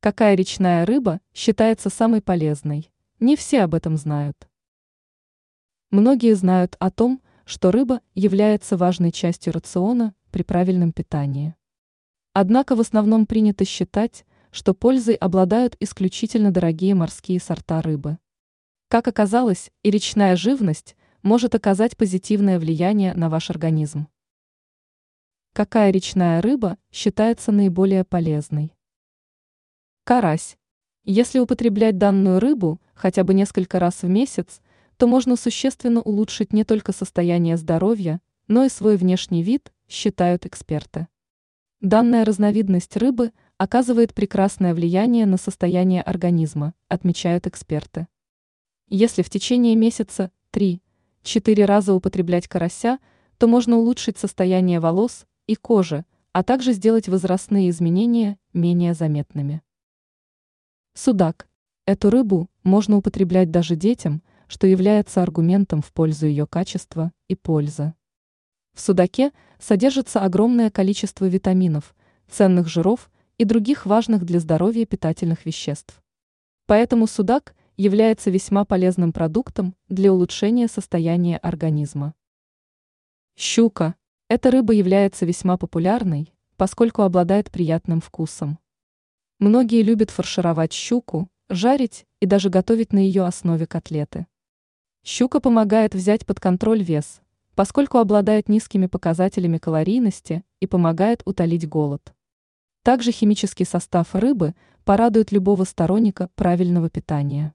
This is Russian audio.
Какая речная рыба считается самой полезной? Не все об этом знают. Многие знают о том, что рыба является важной частью рациона при правильном питании. Однако в основном принято считать, что пользой обладают исключительно дорогие морские сорта рыбы. Как оказалось, и речная живность может оказать позитивное влияние на ваш организм. Какая речная рыба считается наиболее полезной? Карась. Если употреблять данную рыбу хотя бы несколько раз в месяц, то можно существенно улучшить не только состояние здоровья, но и свой внешний вид, считают эксперты. Данная разновидность рыбы оказывает прекрасное влияние на состояние организма, отмечают эксперты. Если в течение месяца 3-4 раза употреблять карася, то можно улучшить состояние волос и кожи, а также сделать возрастные изменения менее заметными. Судак. Эту рыбу можно употреблять даже детям, что является аргументом в пользу ее качества и пользы. В судаке содержится огромное количество витаминов, ценных жиров и других важных для здоровья питательных веществ. Поэтому судак является весьма полезным продуктом для улучшения состояния организма. Щука. Эта рыба является весьма популярной, поскольку обладает приятным вкусом. Многие любят фаршировать щуку, жарить и даже готовить на ее основе котлеты. Щука помогает взять под контроль вес, поскольку обладает низкими показателями калорийности и помогает утолить голод. Также химический состав рыбы порадует любого сторонника правильного питания.